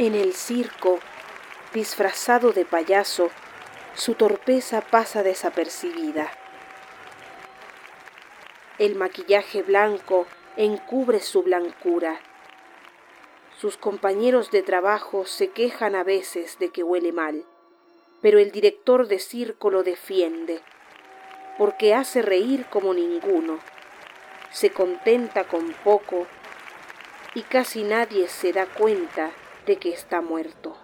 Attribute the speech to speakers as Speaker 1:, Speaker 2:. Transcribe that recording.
Speaker 1: En el circo, disfrazado de payaso, su torpeza pasa desapercibida. El maquillaje blanco encubre su blancura. Sus compañeros de trabajo se quejan a veces de que huele mal, pero el director de circo lo defiende, porque hace reír como ninguno, se contenta con poco y casi nadie se da cuenta de que está muerto.